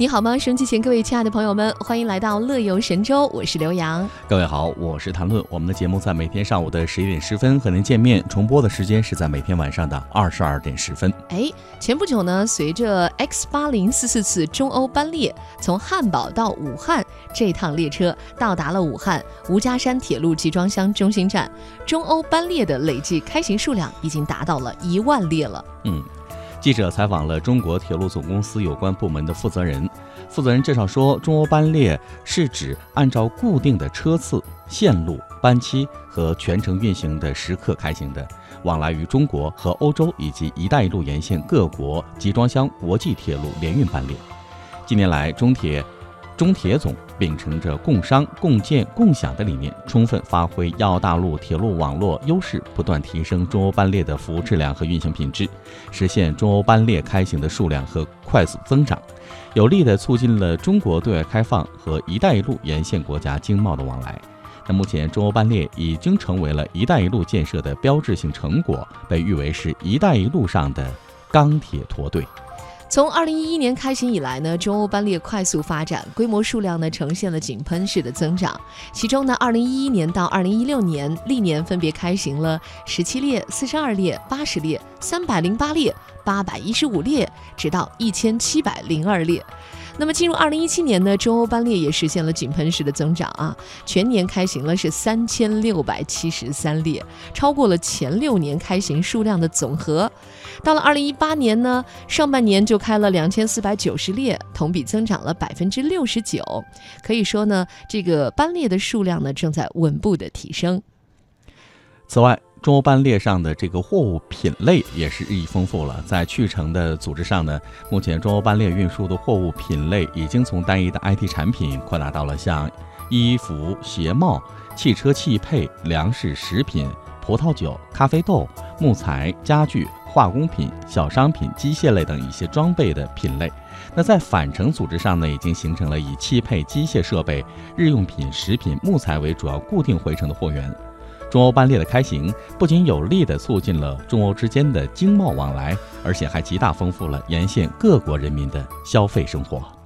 你好吗？收机前各位亲爱的朋友们，欢迎来到乐游神州，我是刘洋。各位好，我是谭论。我们的节目在每天上午的十一点十分和您见面，重播的时间是在每天晚上的二十二点十分。哎，前不久呢，随着 X 八零四四次中欧班列从汉堡到武汉这趟列车到达了武汉吴家山铁路集装箱中心站，中欧班列的累计开行数量已经达到了一万列了。嗯。记者采访了中国铁路总公司有关部门的负责人，负责人介绍说，中欧班列是指按照固定的车次、线路、班期和全程运行的时刻开行的，往来于中国和欧洲以及“一带一路”沿线各国集装箱国际铁路联运班列。近年来，中铁。中铁总秉承着共商、共建、共享的理念，充分发挥亚欧大陆铁路网络优势，不断提升中欧班列的服务质量和运行品质，实现中欧班列开行的数量和快速增长，有力地促进了中国对外开放和“一带一路”沿线国家经贸的往来。那目前，中欧班列已经成为了“一带一路”建设的标志性成果，被誉为是一带一路上的钢铁驼队。从二零一一年开行以来呢，中欧班列快速发展，规模数量呢呈现了井喷式的增长。其中呢，二零一一年到二零一六年历年分别开行了十七列、四十二列、八十列、三百零八列、八百一十五列，直到一千七百零二列。那么进入二零一七年呢，中欧班列也实现了井喷式的增长啊，全年开行了是三千六百七十三列，超过了前六年开行数量的总和。到了二零一八年呢，上半年就开了两千四百九十列，同比增长了百分之六十九。可以说呢，这个班列的数量呢正在稳步的提升。此外，中欧班列上的这个货物品类也是日益丰富了。在去程的组织上呢，目前中欧班列运输的货物品类已经从单一的 IT 产品扩大到了像衣服、鞋帽、汽车汽配、粮食、食品、葡萄酒、咖啡豆、木材、家具、化工品、小商品、机械类等一些装备的品类。那在返程组织上呢，已经形成了以汽配、机械设备、日用品、食品、木材为主要固定回程的货源。中欧班列的开行，不仅有力地促进了中欧之间的经贸往来，而且还极大丰富了沿线各国人民的消费生活。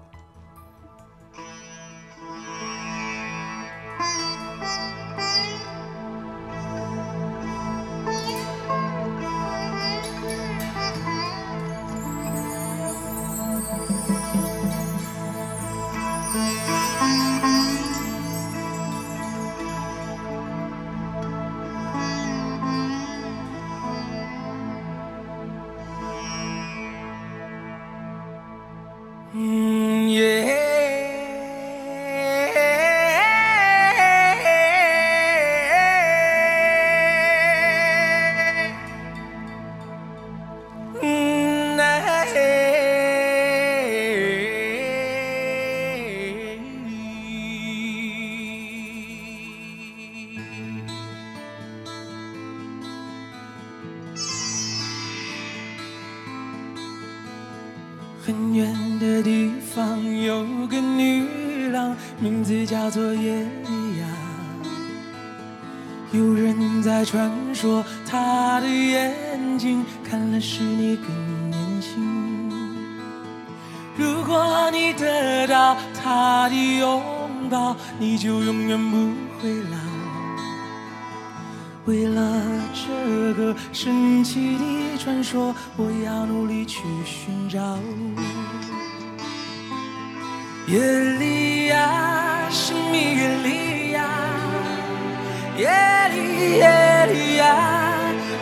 很远的地方有个女郎，名字叫做耶利亚。有人在传说，她的眼睛看了使你更年轻。如果你得到她的拥抱，你就永远不会老。为了这个神奇的传说，我要努力去寻找。耶利亚，神秘耶利亚，耶利耶利亚，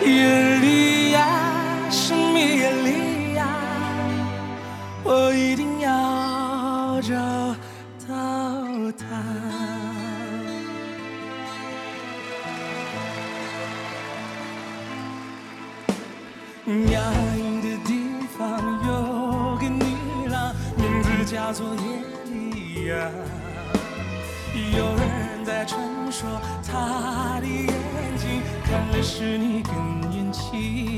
耶利亚，神秘耶利亚，我一定要找亚影的地方有个女郎，名字叫做耶利亚。有人在传说，她的眼睛看了使你更年轻。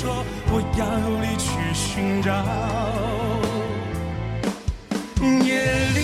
说，我要努力去寻找。夜里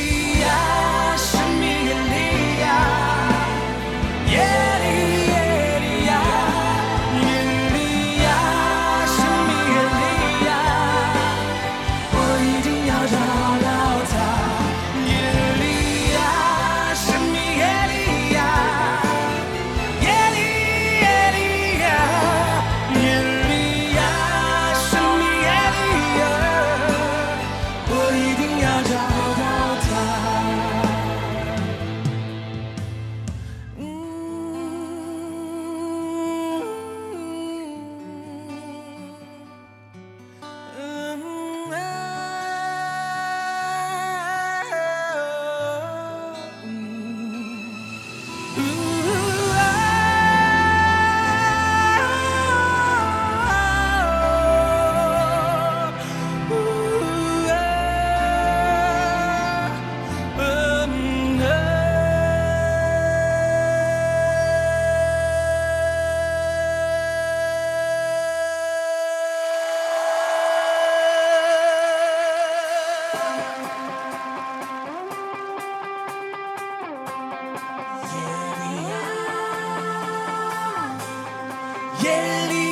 夜里